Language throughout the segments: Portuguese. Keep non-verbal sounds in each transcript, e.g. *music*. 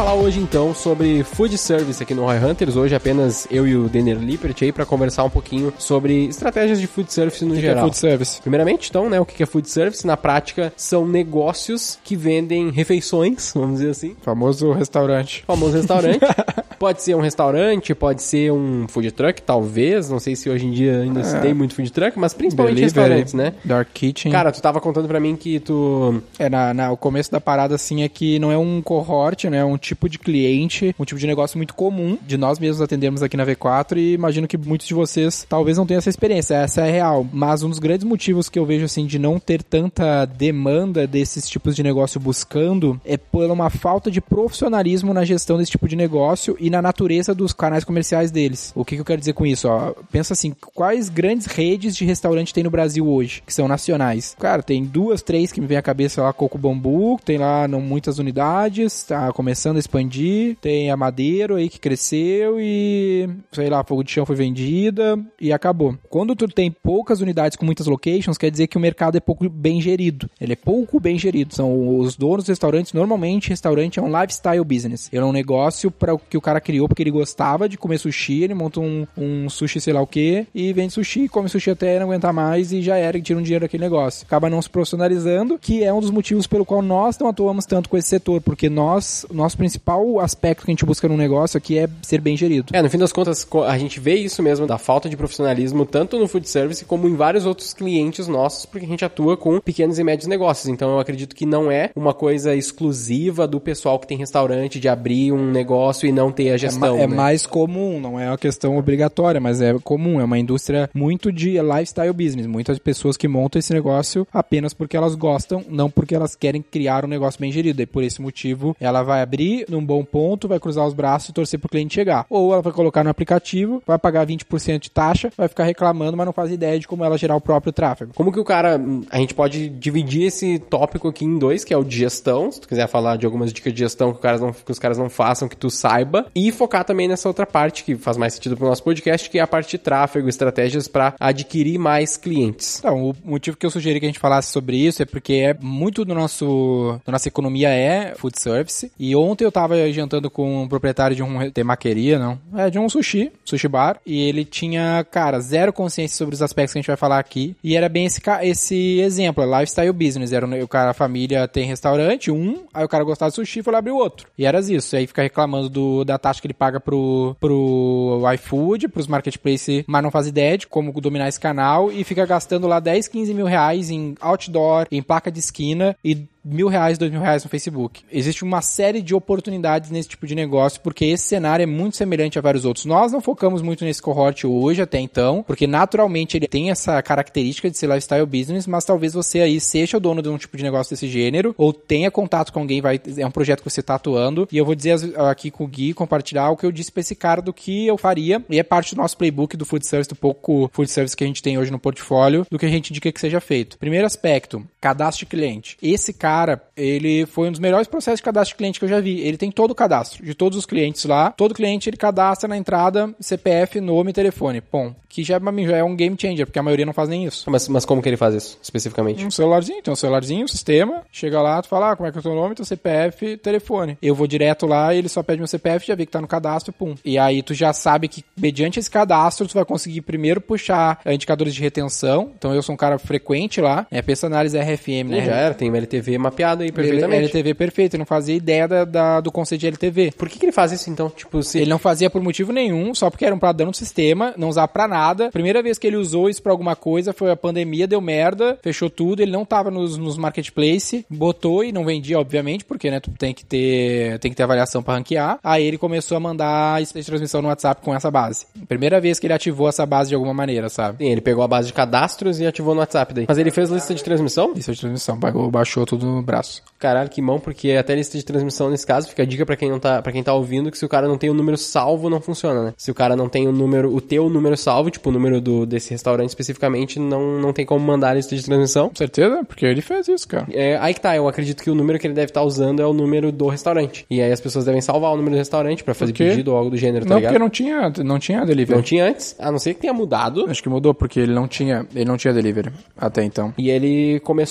Falar hoje então sobre food service aqui no Roy Hunters. Hoje apenas eu e o Denner Lippert aí para conversar um pouquinho sobre estratégias de food service no que geral. Que é food service? Primeiramente, então, né, o que é food service? Na prática, são negócios que vendem refeições, *laughs* vamos dizer assim. Famoso restaurante. Famoso restaurante. *laughs* pode ser um restaurante, pode ser um food truck, talvez. Não sei se hoje em dia ainda se tem muito food truck, mas principalmente Delivery, restaurantes, né? Dark Kitchen. Cara, tu tava contando pra mim que tu É, na, na- o começo da parada, assim, é que não é um cohort, né? É um tipo de cliente, um tipo de negócio muito comum. De nós mesmos atendemos aqui na V4 e imagino que muitos de vocês talvez não tenham essa experiência. Essa é real. Mas um dos grandes motivos que eu vejo, assim, de não ter tanta demanda desses tipos de negócio buscando é por uma falta de profissionalismo na gestão desse tipo de negócio e na natureza dos canais comerciais deles. O que, que eu quero dizer com isso? Ó, pensa assim, quais grandes redes de restaurante tem no Brasil hoje, que são nacionais? Cara, tem duas, três que me vem à cabeça lá, Coco Bambu, tem lá não muitas unidades, tá começando a expandir, tem a Madeiro aí que cresceu e, sei lá, Fogo de Chão foi vendida e acabou. Quando tu tem poucas unidades com muitas locations, quer dizer que o mercado é pouco bem gerido. Ele é pouco bem gerido. São os donos dos restaurantes, normalmente restaurante é um lifestyle business. Ele é um negócio para o que o cara criou porque ele gostava de comer sushi, ele monta um, um sushi sei lá o que e vende sushi, come sushi até não aguentar mais e já era e tira um dinheiro daquele negócio. Acaba não se profissionalizando, que é um dos motivos pelo qual nós não atuamos tanto com esse setor, porque nós, nosso principal aspecto que a gente busca num negócio aqui é ser bem gerido. É, no fim das contas, co- a gente vê isso mesmo, da falta de profissionalismo, tanto no food service como em vários outros clientes nossos, porque a gente atua com pequenos e médios negócios. Então eu acredito que não é uma coisa exclusiva do pessoal que tem restaurante de abrir um negócio e não ter a É, gestão. ma- é né? mais comum, não é uma questão obrigatória, mas é comum, é uma indústria muito de lifestyle business. Muitas pessoas que montam esse negócio apenas porque elas gostam, não porque elas querem criar um negócio bem gerido. E por esse motivo, ela vai abrir num bom ponto, vai cruzar os braços e torcer pro cliente chegar. Ou ela vai colocar no aplicativo, vai pagar 20% de taxa, vai ficar reclamando, mas não faz ideia de como ela gerar o próprio tráfego. Como que o cara. A gente pode dividir esse tópico aqui em dois, que é o de gestão. Se tu quiser falar de algumas dicas de gestão que, o caras não- que os caras não façam, que tu saiba. E focar também nessa outra parte, que faz mais sentido pro nosso podcast, que é a parte de tráfego, estratégias para adquirir mais clientes. Então, o motivo que eu sugeri que a gente falasse sobre isso é porque é muito do nosso, da nossa economia é food service. E ontem eu tava jantando com um proprietário de um temaqueria, não? É, de um sushi, sushi bar. E ele tinha, cara, zero consciência sobre os aspectos que a gente vai falar aqui. E era bem esse, esse exemplo, é lifestyle business. Era o cara, a família tem restaurante, um, aí o cara gostava de sushi e foi lá abrir outro. E era isso. Aí fica reclamando do, da taxa que ele paga pro, pro iFood, pros marketplace, mas não faz ideia de como dominar esse canal e fica gastando lá 10, 15 mil reais em outdoor, em placa de esquina e mil reais, dois mil reais no Facebook. Existe uma série de oportunidades nesse tipo de negócio, porque esse cenário é muito semelhante a vários outros. Nós não focamos muito nesse cohort hoje, até então, porque naturalmente ele tem essa característica de ser lifestyle business, mas talvez você aí seja o dono de um tipo de negócio desse gênero, ou tenha contato com alguém, vai, é um projeto que você está atuando, e eu vou dizer aqui com o Gui, compartilhar o que eu disse pra esse cara do que eu faria, e é parte do nosso playbook do food service, do pouco food service que a gente tem hoje no portfólio, do que a gente indica que seja feito. Primeiro aspecto, cadastro de cliente. Esse cara, ele foi um dos melhores processos de cadastro de cliente que eu já vi. Ele tem todo o cadastro de todos os clientes lá. Todo cliente ele cadastra na entrada CPF, nome e telefone. Bom, que já, pra mim, já é um game changer, porque a maioria não faz nem isso. Mas, mas como que ele faz isso, especificamente? Um celularzinho, tem um celularzinho, um sistema, chega lá, tu fala, ah, como é que é o teu nome, teu CPF, telefone. Eu vou direto lá, ele só pede meu CPF, já vê que tá no cadastro, pum. E aí tu já sabe que, mediante esse cadastro, tu vai conseguir primeiro puxar indicadores de retenção. Então eu sou um cara frequente lá, é, pensa análise RFM, né? Já era, tem LTV mapeado aí perfeitamente. LTV perfeito, não fazia ideia da, da- do conceito de LTV. Por que, que ele faz isso então? Tipo, se. Ele não fazia por motivo nenhum, só porque era um padrão do sistema, não usava pra nada. Primeira vez que ele usou isso pra alguma coisa foi a pandemia, deu merda, fechou tudo, ele não tava nos, nos marketplace, botou e não vendia, obviamente, porque, né, tu tem que ter, tem que ter avaliação pra ranquear. Aí ele começou a mandar de transmissão no WhatsApp com essa base. Primeira vez que ele ativou essa base de alguma maneira, sabe? Sim, ele pegou a base de cadastros e ativou no WhatsApp daí. Mas ele fez lista de transmissão? Lista de transmissão. Baixou tudo no braço. Caralho, que mão, porque até lista de transmissão nesse caso fica a dica pra quem não tá, para quem tá ouvindo que se o cara não tem o número salvo não funciona, né? Se o cara não tem o número, o teu número salvo, tipo o número do desse restaurante especificamente, não não tem como mandar a lista de transmissão. Com certeza? Porque ele fez isso, cara. É, aí que tá, eu acredito que o número que ele deve estar usando é o número do restaurante. E aí as pessoas devem salvar o número do restaurante pra fazer Por quê? pedido ou algo do gênero, tá não, ligado? porque não tinha, não tinha delivery. Não tinha antes, a não ser que tenha mudado. Acho que mudou, porque ele não tinha, ele não tinha delivery até então. E ele começou,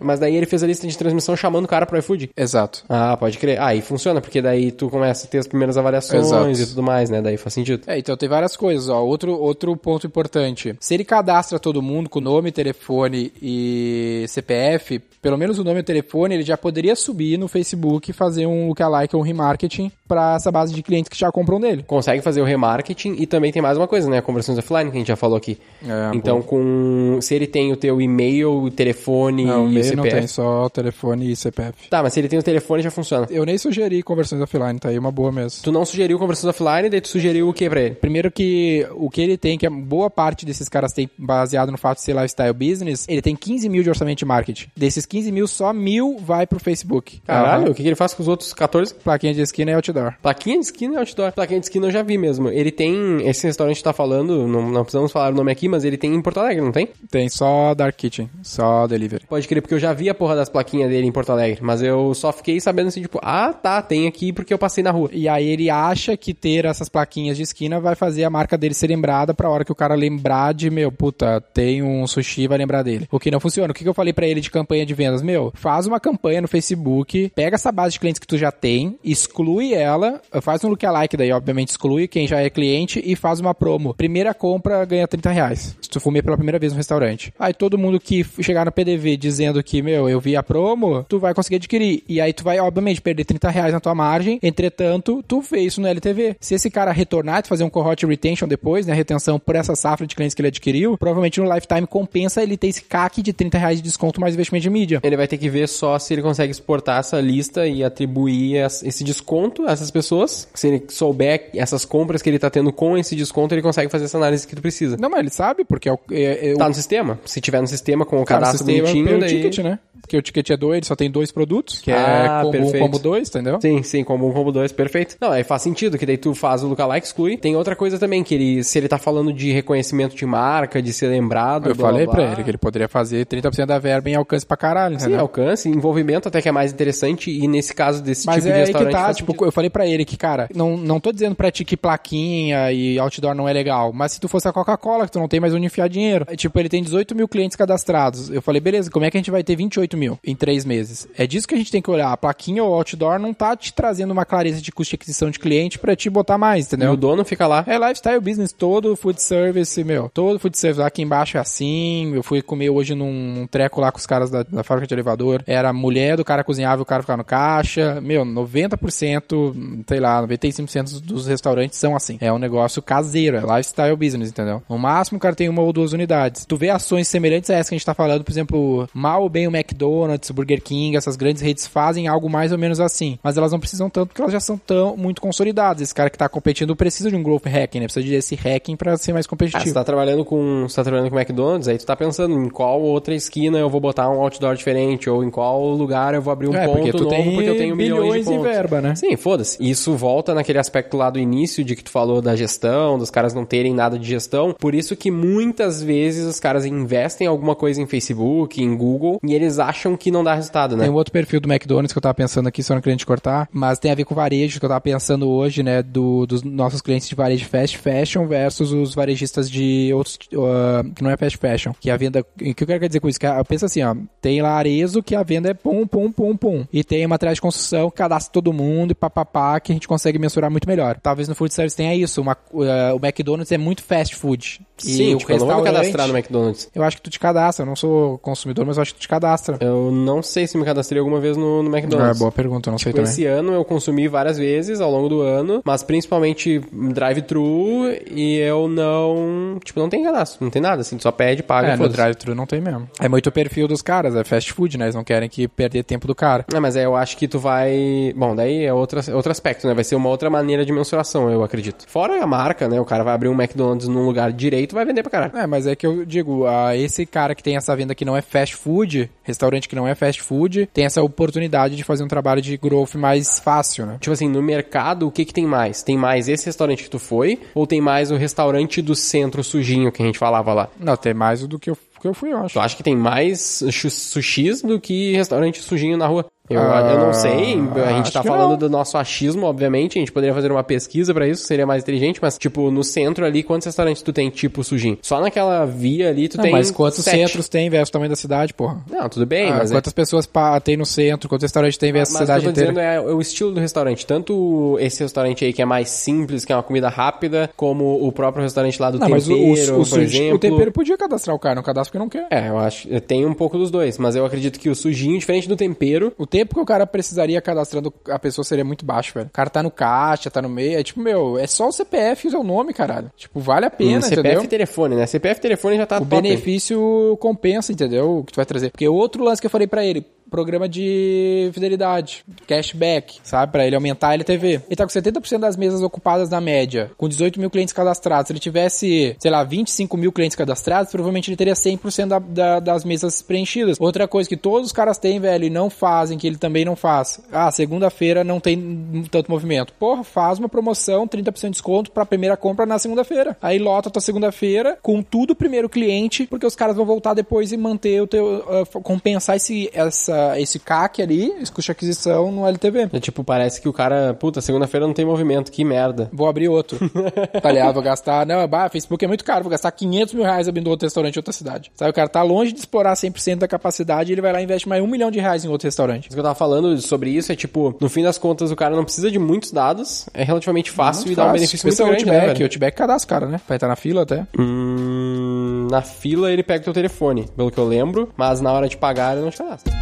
mas daí ele fez a lista de transmissão chamando o cara pro iFood. Exato. Ah, pode crer. Ah, e funciona, porque daí tu começa a ter as primeiras avaliações Exato. e tudo mais, né? Daí faz sentido. É, então tem várias coisas, ó. Outro, outro ponto importante. Se ele cadastra todo mundo com nome, telefone e CPF, pelo menos o nome e o telefone, ele já poderia subir no Facebook e fazer um lookalike ou um remarketing para essa base de clientes que já compram dele. Consegue fazer o remarketing e também tem mais uma coisa, né? Conversões offline que a gente já falou aqui. É, então, com se ele tem o teu e-mail, telefone Não, o e meio CPF. não tem, só telefone e CPF. Tá, mas se ele tem o telefone já funciona. Eu nem sugeri conversões offline, tá aí uma boa mesmo. Tu não sugeriu conversões offline, daí tu sugeriu o que pra ele? Primeiro que o que ele tem, que a boa parte desses caras tem baseado no fato de ser lifestyle business, ele tem 15 mil de orçamento de marketing. Desses 15 mil, só mil vai pro Facebook. Caralho, Aham. o que, que ele faz com os outros 14? Plaquinha de esquina é outdoor. Plaquinha de esquina e outdoor. Plaquinha de esquina eu já vi mesmo. Ele tem. Esse restaurante tá falando, não, não precisamos falar o nome aqui, mas ele tem em Porto Alegre, não tem? Tem só Dark Kitchen, só delivery. Pode crer, porque eu já vi a porra das plaquinhas dele em Porto Alegre. Mas eu só fiquei sabendo assim, tipo, ah, tá, tem aqui porque eu passei na rua. E aí ele acha que ter essas plaquinhas de esquina vai fazer a marca dele ser lembrada pra hora que o cara lembrar de, meu, puta, tem um sushi, vai lembrar dele. O que não funciona. O que eu falei pra ele de campanha de vendas? Meu, faz uma campanha no Facebook, pega essa base de clientes que tu já tem, exclui ela, faz um lookalike daí, obviamente exclui quem já é cliente e faz uma promo. Primeira compra ganha 30 reais. Se tu comer pela primeira vez no restaurante. Aí todo mundo que chegar no PDV dizendo que, meu, eu vi a promo, tu vai conseguir adquirir. E aí tu vai, obviamente, perder 30 reais na tua margem. Entretanto, tu vê isso no LTV. Se esse cara retornar, tu fazer um cohort retention depois, né, retenção por essa safra de clientes que ele adquiriu, provavelmente no lifetime compensa ele ter esse CAC de 30 reais de desconto mais investimento de mídia. Ele vai ter que ver só se ele consegue exportar essa lista e atribuir esse desconto a essas pessoas. Se ele souber essas compras que ele tá tendo com esse desconto, ele consegue fazer essa análise que tu precisa. Não, mas ele sabe, porque é o, é, é o Tá no sistema? Se tiver no sistema com o o cadastro sistema pelo daí... ticket, né? Porque o ticket é dois, ele só tem dois produtos, que Ah, é combo um, perfeito. combo dois, entendeu? Sim, sim, combo 1, combo 2, perfeito. Não, aí faz sentido, que daí tu faz o lookalike, exclui. Tem outra coisa também, que ele, se ele tá falando de reconhecimento de marca, de ser lembrado, Eu blá, falei blá, pra blá. ele que ele poderia fazer 30% da verba em alcance pra caralho, Sim, entendeu? alcance, envolvimento até que é mais interessante, e nesse caso desse Mas tipo é de aí que restaurante tá, tipo, sentido. eu falei pra ele que, cara, não, não tô dizendo pra ti que plaquinha e outdoor não é legal, mas se tu fosse a Coca-Cola, que tu não tem mais onde enfiar dinheiro, é, tipo, ele tem 18 mil clientes cadastrados. Eu falei, beleza, como é que a gente vai ter 28 mil em três meses? É disso que a gente tem que olhar. A plaquinha ou outdoor não tá te trazendo uma clareza de custo de aquisição de cliente pra te botar mais, E entendeu? o dono fica lá. É lifestyle business, todo food service, meu. Todo food service lá aqui embaixo é assim. Eu fui comer hoje num, num treco lá com os caras da, da fábrica de elevador. Era mulher do cara cozinhava e o cara ficava no caixa. Meu, 90%, sei lá, 95% dos restaurantes são assim. É um negócio caseiro, é lifestyle business, entendeu? No máximo o cara tem uma ou duas unidades. Tu vê ações semelhantes a essa que a gente tá falando, por exemplo, mal ou bem o McDonald's, o Burger King, essas grandes redes fazem algo mais ou menos assim. Mas elas não precisam tanto porque elas já são tão muito consolidadas. Esse cara que tá competindo precisa de um growth hacking, né? Precisa de esse hacking pra ser mais Ah, você competitivo. tá trabalhando com. Você tá trabalhando com McDonald's, aí tu tá pensando em qual outra esquina eu vou botar um outdoor diferente, ou em qual lugar eu vou abrir um é, ponto porque tu novo, tem porque eu tenho milhões, de em verba, né? Sim, foda-se. Isso volta naquele aspecto lá do início de que tu falou da gestão, dos caras não terem nada de gestão. Por isso que muitas vezes os caras investem em alguma coisa em Facebook, em Google, e eles acham que não dá resultado, né? Tem um outro perfil do McDonald's que eu tava pensando aqui, só não queria te cortar, mas tem a ver com varejo, que eu tava pensando hoje, né, do, dos nossos clientes de varejo fast fashion versus os varejistas de outros, uh, que não é fast fashion, que a venda, o que eu quero dizer com isso? Que a- pensa assim, ó, tem lá Arezo que a venda é pum, pum, pum, pum, e tem material de construção que cadastra todo mundo e papapá, que a gente consegue mensurar muito melhor. Talvez no food service tenha isso, uma, uh, o McDonald's é muito fast food. Sim, o tipo, eu não vou me cadastrar no McDonald's. Eu acho que tu te cadastra, eu não sou consumidor, mas eu acho que tu te cadastra. Eu não sei se me cadastrei alguma vez no, no É, McDonald's. boa pergunta, eu não sei Tipo, também. esse ano eu consumi várias vezes ao longo do ano, mas principalmente drive-thru e eu não, tipo, não tem cadastro, não tem nada, assim, tu só pede, paga É, no drive-thru não tem mesmo. É muito o perfil dos caras, é fast food, né? Eles não querem que perder tempo do cara. É, mas aí eu acho que tu vai. Bom, daí é outra, outro aspecto, né? Vai ser uma outra maneira de mensuração, eu acredito. Fora a marca, né? O cara vai abrir um McDonald's num lugar direito aí tu vai vender pra caralho. É, mas é que eu digo, ah, esse cara que tem essa venda que não é fast food, restaurante que não é fast food, tem essa oportunidade de fazer um trabalho de growth mais fácil, né? Tipo assim, no mercado, o que que tem mais? Tem mais esse restaurante que tu foi? Ou tem mais o restaurante do centro sujinho que a gente falava lá? Não, tem mais do que eu, que eu fui, eu acho. Tu acha que tem mais sushis do que restaurante sujinho na rua? Eu, Ah, eu não sei, a gente tá falando não. do nosso achismo, obviamente, a gente poderia fazer uma pesquisa pra isso, seria mais inteligente, mas, tipo, no centro ali, quantos restaurantes tu tem, tipo, sujinho? Só naquela via ali tu Não, tem mas quantos sete. centros tem versus o tamanho da cidade, porra? Não, tudo bem, Ah, mas... é- quantas pessoas pa- tem no centro, quantos restaurantes tem versus a que eu cidade tô inteira? dizendo é o estilo do restaurante. Tanto esse restaurante aí que é mais simples, que é uma comida rápida, como o próprio restaurante lá do Não, mas o, tempero, o, o, por suji- exemplo. o tempero podia cadastrar o cara, não cadastra porque não quer. É, eu acho. Tem um pouco dos dois, mas eu acredito que o sujinho, diferente do tempero, O tempo que o cara precisaria cadastrando a pessoa seria muito baixo, velho. O cara tá no caixa, tá no meio. É tipo, meu, é só o CPF e o seu nome, caralho. Tipo, vale a pena, um CPF entendeu? e telefone, né? CPF e telefone já tá O top. benefício compensa, entendeu? O que tu vai trazer. Porque outro lance que eu falei pra ele, programa de fidelidade, cashback, sabe? Pra ele aumentar a LTV. Ele tá com 70% das mesas ocupadas na média, com 18 mil clientes cadastrados. Se ele tivesse, sei lá, 25 mil clientes cadastrados, provavelmente ele teria 100% da, da, das mesas preenchidas. Outra coisa que todos os caras têm, velho, e não fazem, que ele também não faz. Ah, segunda-feira não tem tanto movimento. Porra, faz uma promoção, 30% de desconto pra primeira compra na segunda-feira. Aí lota tua segunda-feira com tudo primeiro cliente, porque os caras vão voltar depois e manter o teu. ah, compensar esse, essa, esse CAC ali, esse custo de aquisição no LTV. É, tipo, parece que o cara, puta, segunda-feira não tem movimento, que merda. Vou abrir outro. *laughs* tá ligado? Vou gastar. Não, bah, Facebook é muito caro, vou gastar 500 mil reais abrindo outro restaurante em outra cidade. Sabe, o cara tá longe de explorar 100% da capacidade e ele vai lá e investe mais um milhão de reais em outro restaurante. O que eu tava falando sobre isso é tipo, no fim das contas, o cara não precisa de muitos dados, é relativamente fácil e dá um Fácil. benefício muito grande, né, Outback. velho? o Outback cadastra o cara, né? Vai estar na fila até. Hum, na fila ele pega o teu telefone, pelo que eu lembro, mas na hora de pagar ele não te cadastra.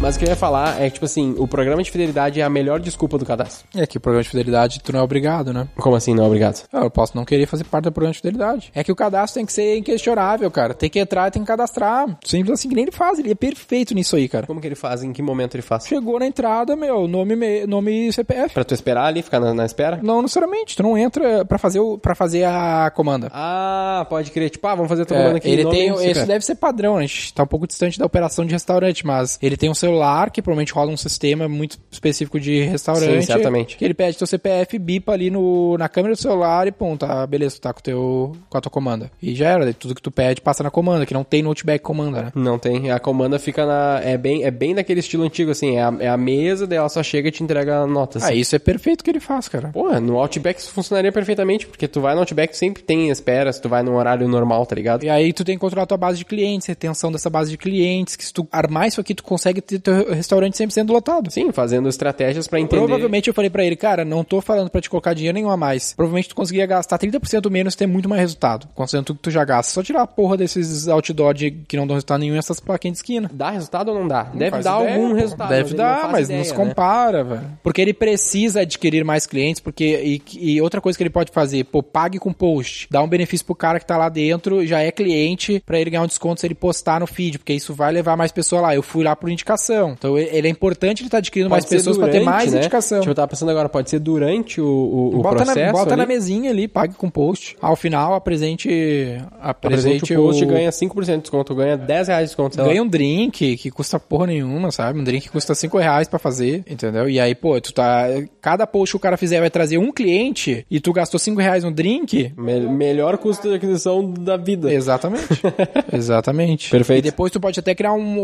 Mas o que eu ia falar é que, tipo assim, o programa de fidelidade é a melhor desculpa do cadastro. É que o programa de fidelidade tu não é obrigado, né? Como assim, não? Obrigado. Ah, Eu posso não querer fazer parte do programa de fidelidade. É que o cadastro tem que ser inquestionável, cara. Tem que entrar e tem que cadastrar. Simples assim, que nem ele faz. Ele é perfeito nisso aí, cara. Como que ele faz? Em que momento ele faz? Chegou na entrada, meu, nome, me- nome e CPF. Pra tu esperar ali, ficar na, na espera? Não necessariamente. Tu não entra pra fazer, o, pra fazer a comanda. Ah, pode crer. Tipo, ah, vamos fazer a tua É, comanda aqui. ele tem, e isso deve ser padrão, a gente tá um pouco distante da operação de restaurante, mas ele tem um celular que provavelmente roda um sistema muito específico de restaurante. Sim, certamente. Que ele pede teu CPF, bipa ali no, na câmera do celular e pum, tá, beleza, tu tá com, teu, com a tua comanda. E já era, tudo que tu pede passa na comanda, que não tem no Outback comanda, né? Não tem. A comanda fica na. É bem, é bem daquele estilo antigo, assim. É a, é a mesa, daí ela só chega e te entrega a nota. Ah, Assim. isso é perfeito que ele faz, cara. Porra, no Outback isso funcionaria perfeitamente, porque tu vai no Outback sempre tem espera, se tu vai num horário normal, tá ligado? E aí tu tem que controlar a tua base de clientes, retenção dessa base de clientes, que se tu armar isso aqui, tu consegue ter teu restaurante 100% lotado. Sim, fazendo estratégias pra entender. Provavelmente eu falei pra ele, cara, não tô falando pra te colocar dinheiro nenhum a mais. Provavelmente tu conseguiria gastar 30% menos e ter muito mais resultado. Considerando tudo que tu já gasta. Só tirar a porra desses outdoor de, que não dão resultado nenhum essas plaquinhas de esquina. Dá resultado ou não dá? Deve faz dar ideia, algum resultado. Deve não dar, faz mas ideia, não se né? compara, velho. Porque ele precisa adquirir mais clientes, porque. E, e outra coisa que ele pode fazer, pô, pague com post. Dá um benefício pro cara que tá lá dentro, já é cliente, pra ele ganhar um desconto se ele postar no feed, porque isso vai levar mais pessoas lá. Eu fui lá por indicação. Então ele é importante ele tá adquirindo mais Pode ser pessoas pra ter mais né? indicação. Tipo, eu tava pensando agora, pode ser durante o, o, o bota processo na, bota na ali, mesinha ali, pague com post. Ao final, apresente. apresente Apresente o post o. ganha 5% de desconto, ganha 10 reais de desconto. sei lá. Ganha um drink que custa porra nenhuma, sabe? Um drink que custa 5 reais pra fazer, entendeu? E aí, pô, tu tá. Cada post que o cara fizer vai trazer um cliente e tu gastou 5 reais no drink. Me- melhor custo de aquisição da vida. Exatamente. *laughs* Exatamente. Perfeito. E depois tu pode até criar um,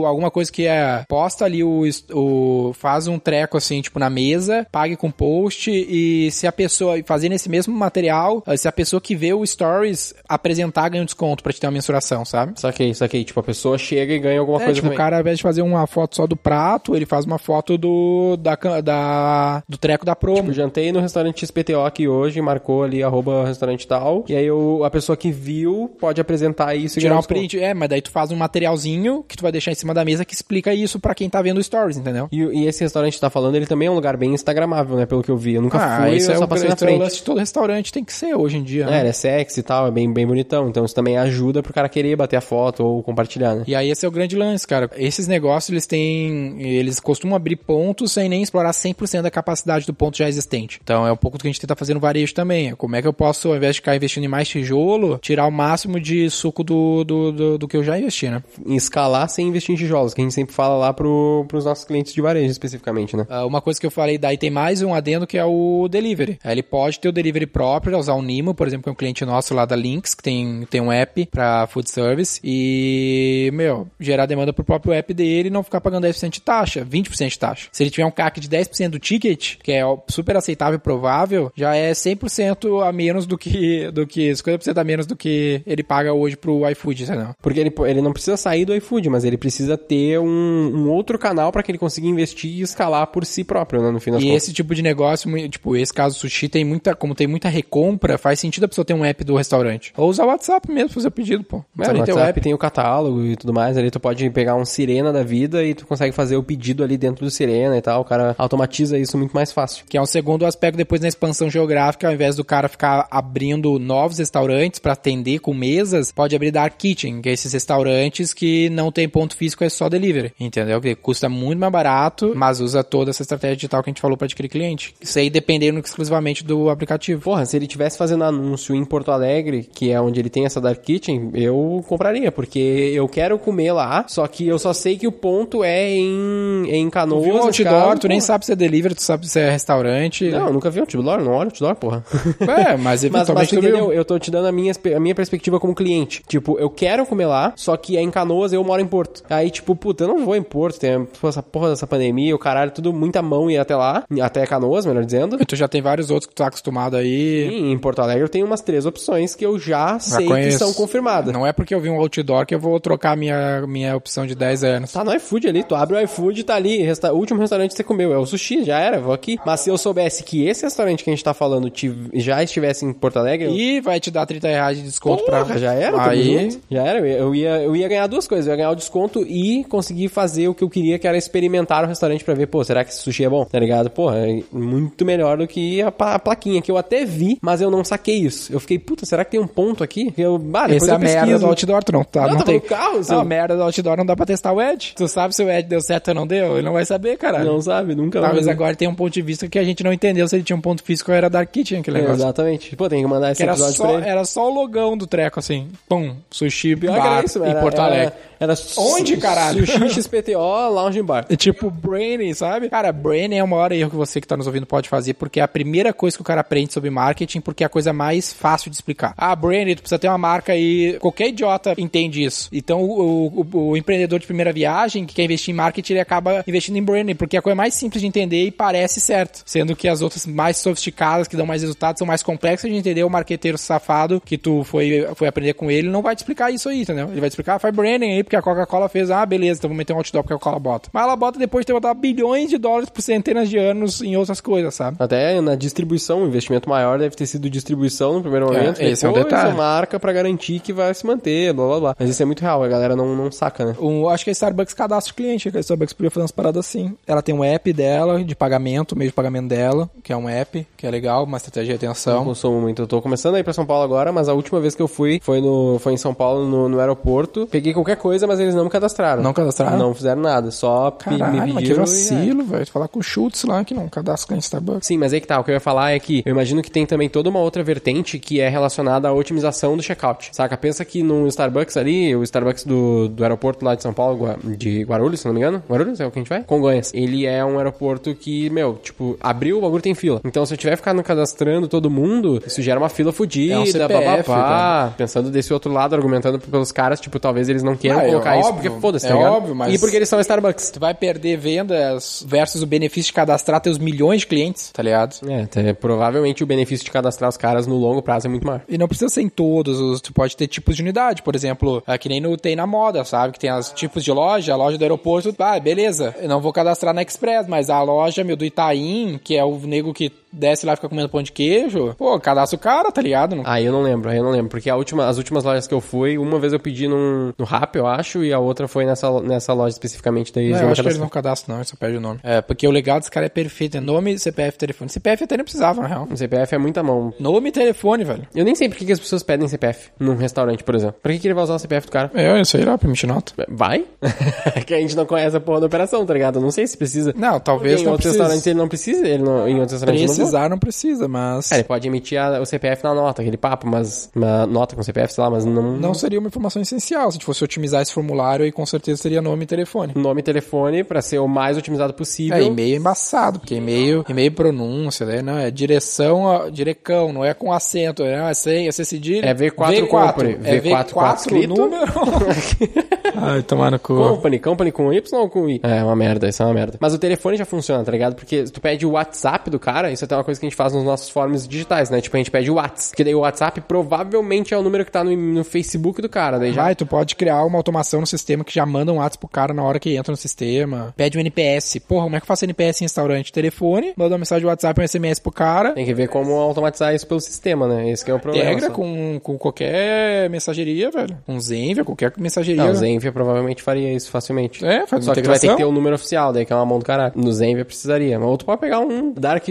o- alguma coisa que é. Posta ali o, o. Faz um treco assim, tipo, na mesa, pague com post. E se a pessoa. Fazendo esse mesmo material, eh, se a pessoa que vê o stories apresentar, ganha um desconto pra te ter uma mensuração, sabe? Saquei, saquei. Tipo, a pessoa chega e ganha alguma É, coisa tipo, também. o cara, ao invés de fazer uma foto só do prato, ele faz uma foto do, da, da, do treco da promo. Eu jantei no restaurante XPTO aqui hoje, marcou ali, arroba restaurante tal. E aí o- a pessoa que viu pode apresentar isso e Tirar um print, é, mas daí tu faz um materialzinho que tu vai deixar em cima da mesa que explica explica isso pra quem tá vendo stories, entendeu? E, e esse restaurante que tá falando, ele também é um lugar bem instagramável, né? Pelo que eu vi. Eu nunca fui, isso eu é só passei na é frente. todo restaurante tem que ser hoje em dia, É, né? ele é sexy e tal, é bem, bem bonitão. Então isso também ajuda pro cara querer bater a foto ou compartilhar, né? E aí esse é o grande lance, cara. Esses negócios, eles têm... Eles costumam abrir pontos sem nem explorar 100% da capacidade do ponto já existente. Então é um pouco do que a gente tenta fazer no varejo também. Como é que eu posso, ao invés de ficar investindo em mais tijolo, tirar o máximo de suco do, do, do, do que eu já investi, né? Escalar sem investir em tijolos, que a gente sempre fala lá pro, pros nossos clientes de varejo especificamente, né? Ah, uma coisa que eu falei daí tem mais um adendo que é o delivery. Ele pode ter o delivery próprio, usar o Nimo, por exemplo, que é um cliente nosso lá da Lynx, que tem, tem um app pra food service e, meu, gerar demanda pro próprio app dele e não ficar pagando 10% de taxa, 20% de taxa. Se ele tiver um CAC de 10% do ticket, que é super aceitável e provável, já é 100% a menos do que, do que 50% a menos do que ele paga hoje pro iFood, entendeu? Porque ele, ele não precisa sair do iFood, mas ele precisa ter um, um outro canal para que ele consiga investir e escalar por si próprio, né? No fim das E contas. esse tipo de negócio, tipo, esse caso sushi tem muita, como tem muita recompra, faz sentido a pessoa ter um app do restaurante. Ou usar o WhatsApp mesmo, fazer o pedido, pô. Não É, no WhatsApp app. tem o catálogo e tudo mais, ali tu pode pegar um Sirena da vida e tu consegue fazer o pedido ali dentro do Sirena e tal, o cara automatiza isso muito mais fácil. Que é um segundo aspecto depois na expansão geográfica, ao invés do cara ficar abrindo novos restaurantes pra atender com mesas, pode abrir dark kitchen, que é esses restaurantes que não tem ponto físico, é só delivery, entendeu? Que custa muito mais barato, mas usa toda essa estratégia digital que a gente falou pra adquirir cliente. Isso aí dependendo exclusivamente do aplicativo. Porra, se ele tivesse fazendo anúncio em Porto Alegre, que é onde ele tem essa Dark Kitchen, eu compraria, porque eu quero comer lá, só que eu só sei que o ponto é em, em Canoas. Tu viu outdoor, cara, tu nem sabe se é delivery, tu sabe se é restaurante. Não, eu nunca vi outdoor, não olho outdoor, porra. *laughs* É, mas Mas, eventualmente mas tu viu. entendeu? Eu tô te dando a minha, a minha perspectiva como cliente. Tipo, eu quero comer lá, só que é em Canoas eu moro em Porto. Aí, tipo, puta, eu não vou em Porto, tem essa porra dessa pandemia, o caralho, tudo muita mão ir até lá, até Canoas, melhor dizendo. E tu já tem vários outros que tu tá acostumado aí. E em Porto Alegre eu tenho umas três opções que eu já Já sei que conheço. são confirmadas. Não é porque eu vi um outdoor que eu vou trocar minha, minha opção de 10 anos. Tá no iFood ali, tu abre o iFood tá ali, resta- o último restaurante que você comeu é o sushi, já era, vou aqui. Mas se eu soubesse que esse restaurante que a gente tá falando tiv- já estivesse em Porto Alegre, eu... E vai te dar 30 reais de desconto Porra, pra. já era, Aí. junto. Já era, eu ia, eu ia ganhar duas coisas. Eu ia ganhar o desconto e conseguir fazer o que eu queria, que era experimentar o restaurante pra ver, pô, será que esse sushi é bom? Tá ligado? Pô, é muito melhor do que a, pa- a plaquinha, que eu até vi, mas eu não saquei isso. Eu fiquei, puta, será que tem um ponto aqui? Eu, ah, Essa é a merda do outdoor, tu não, tá, Não, não, tava tem. carro, seu- Não, a merda do outdoor não dá pra testar o Edge. Tu sabe se o Edge deu certo ou não deu? Ele não vai saber, caralho. Não sabe, nunca Talvez vai. agora tenha um ponto de vista que a gente não entendeu se ele tinha um ponto físico ou era Dark Kitchen, aquele É, negócio. exatamente. Pô, tem que mandar esse Que era episódio só, pra ele. era só o logão do treco, assim. Pum, sushi bar era isso, em era, Porto era- Alegre. Era, Onde, caralho? Sushi XPTO Lounge Bar. É tipo Brainy, sabe? Cara, Brainy é o maior erro que você que tá nos ouvindo pode fazer, porque é a primeira coisa que o cara aprende sobre marketing, porque é a coisa mais fácil de explicar. Ah, Brainy, tu precisa ter uma marca aí. Qualquer idiota entende isso. Então, o, o- o empreendedor de primeira viagem que quer investir em marketing, ele acaba investindo em Brainy, porque é a coisa mais simples de entender e parece certo. Sendo que as outras mais sofisticadas, que dão mais resultados, são mais complexas de entender. O marqueteiro safado que tu foi, foi aprender com ele não vai te explicar isso aí, entendeu? Ele vai te explicar, ah, faz branding aí, porque a Coca-Cola fez, ah, beleza, então vou meter um outdoor porque a Coca-Cola bota. Mas ela bota depois de ter botado bilhões de dólares por centenas de anos em outras coisas, sabe? Até na distribuição, o investimento maior deve ter sido distribuição no primeiro momento. esse é o depois detalhe. marca pra garantir que vai se manter, blá blá blá. Mas isso é muito real, a galera não, não saca, né? O, acho que a Starbucks cadastra o cliente, que a Starbucks podia fazer umas paradas assim. Ela tem um app dela, de pagamento, meio de pagamento dela, que é um app, que é legal, uma estratégia de Não atenção. consumo muito. Eu tô começando a ir pra São Paulo agora, mas a última vez que eu fui foi, no, foi em São Paulo, no, no aeroporto. Peguei qualquer coisa, mas eles não me cadastraram. Não cadastraram? Não fizeram nada. Só pe- me Caralho, mas que pediram. e- é. vacilo, velho. Falar com o Schultz lá, que não cadastra cliente Starbucks. Sim, mas aí que tá. O que eu ia falar é que eu imagino que tem também toda uma outra vertente que é relacionada à otimização do checkout. Saca? Pensa que no Starbucks ali, o Starbucks do, do aeroporto lá de São Paulo, de Guarulhos, se não me engano. Guarulhos é o que a gente vai? Congonhas. Ele é um aeroporto que, meu, tipo, abriu, o bagulho tem fila. Então, se eu tiver ficando cadastrando todo mundo, isso gera uma fila fodida, É um CPF, bababá. Pensando desse outro lado, argumentando pelos caras, tipo, talvez eles não queiram Ah, é colocar isso, óbvio. porque foda-se, É tá ligado? óbvio, mas- E porque eles são Starbucks. Tu vai perder vendas versus o benefício de cadastrar teus milhões de clientes, tá ligado? É, até provavelmente o benefício de cadastrar os caras no longo prazo é muito maior. E não precisa ser em todos, os- tu pode ter tipos de unidade, por exemplo, é que nem no, tem na moda, sabe? Que tem os tipos de loja, a loja do aeroporto, ah, beleza, eu não vou cadastrar na Express, mas a loja, meu, do Itaim, que é o nego que desce lá e fica comendo pão de queijo, pô, cadastra o cara, tá ligado? Não- Aí eu não lembro, aí eu não lembro. Porque a última, as últimas lojas que eu fui, uma vez eu pedi num, no Rap, eu acho, e a outra foi nessa, nessa loja especificamente. Daí Não, eu acho que eles não cadastram, não, eles só pede o nome. É, porque o legal desse cara é perfeito, é nome, CPF, telefone. CPF até nem precisava, na real. O CPF é muita mão. Nome e telefone, velho. Eu nem sei por que as pessoas pedem CPF num restaurante, por exemplo. Pra que, que ele vai usar o CPF do cara? É, eu sei lá, pra emitir nota. Vai? *laughs* que a gente não conhece a porra da operação, tá ligado? Eu não sei se precisa. Não, talvez Porque em não outros restaurantes ele não precisa, ele não, em outros restaurantes Precisar não precisa, mas... É, ele pode emitir a- o CPF na nota, aquele papo, mas uma nota com CPF, sei lá, mas não, Não seria uma informação essencial. Se a gente fosse otimizar esse formulário, aí com certeza seria nome e telefone. nome e telefone pra ser o mais otimizado possível. É, e-mail é embaçado, porque e-mail, e-mail pronúncia, né? Não, é direção, ó, direcão, não é com acento, é, ah, é sem, é sem cedilha. É V4 Company, é V4 V4 escrito. número. *laughs* Ai, tomar no cu. Company, company com Y ou com I? É uma merda, isso é uma merda. Mas o telefone já funciona, tá ligado? Porque tu pede o WhatsApp do cara, isso é até uma coisa que a gente faz nos nossos forms digitais, né? Tipo, a gente pede o WhatsApp. Porque daí o WhatsApp provavelmente é o número que tá no, no Facebook do cara. Daí já. Vai, tu pode criar uma automação no sistema que já manda um WhatsApp pro cara na hora que entra no sistema. Pede um NPS. Porra, como é que eu faço NPS em restaurante? Telefone, manda uma mensagem de WhatsApp, um SMS pro cara. Tem que ver como automatizar isso pelo sistema, né? Esse que é o problema. Integra com, com qualquer mensageria, velho. Com Zenvia, qualquer mensageria. Não, o Zenvia provavelmente faria isso facilmente. É, faz Só que tu vai ter integração. que ter o número oficial, daí que é uma mão do caralho. No Zenvia precisaria. Mas ou tu pode pegar um Dark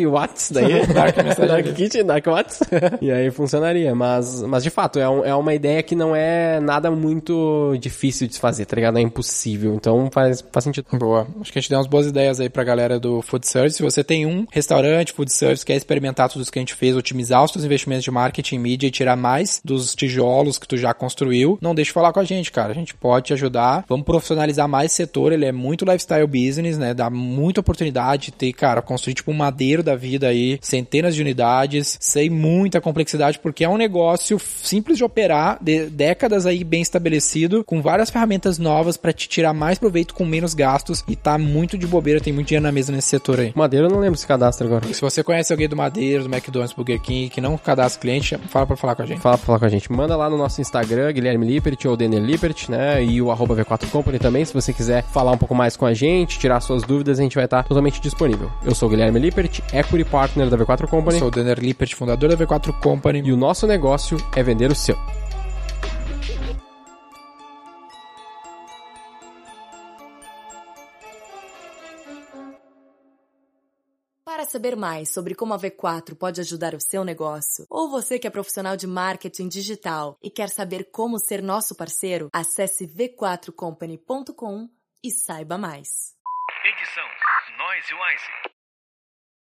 Whats daí. *laughs* Dark. *laughs* Dark Kit, Dark Whats. *laughs* e aí funcionaria. Mas, mas de fato, é, um- é uma ideia que não é nada muito difícil de se fazer, tá ligado? É impossível. Então faz, faz sentido. Boa. Acho que a gente deu umas boas ideias aí pra galera do Food Service. Se você tem um restaurante, Food Service, quer experimentar tudo isso que a gente fez, otimizar os seus investimentos de marketing, mídia e tirar mais dos tijolos que tu já construiu, não deixe de falar com a gente, cara. A gente pode te ajudar. Vamos profissionalizar mais esse setor. Ele é muito lifestyle business, né? Dá muita oportunidade de ter, cara, construir tipo um madeiro da vida aí, centenas de unidades, sem muita complexidade, porque é um negócio simples de operar, de décadas aí bem estabelecido, com várias ferramentas novas pra te tirar mais proveito com menos gastos e tá muito de bobeira, tem muito dinheiro na mesa nesse setor aí. Madeira eu não lembro se cadastra agora. Se você conhece alguém do Madeira, do McDonald's, Burger King, que não cadastra cliente, fala pra falar com a gente. Fala pra falar com a gente. Manda lá no nosso Instagram, Guilherme Lippert ou Denner Lippert, né? E o arroba V4 Company também, se você quiser falar um pouco mais com a gente, tirar suas dúvidas, a gente vai estar totalmente disponível. Eu sou o Guilherme Lippert, Equity Partner da V4 Company. Sou o Denner Lippert, fundador da V4 Company. E o nosso negócio é vender o seu. Para saber mais sobre como a V4 pode ajudar o seu negócio, ou você que é profissional de marketing digital e quer saber como ser nosso parceiro, acesse v4company.com e saiba mais. Edição Noise Wise.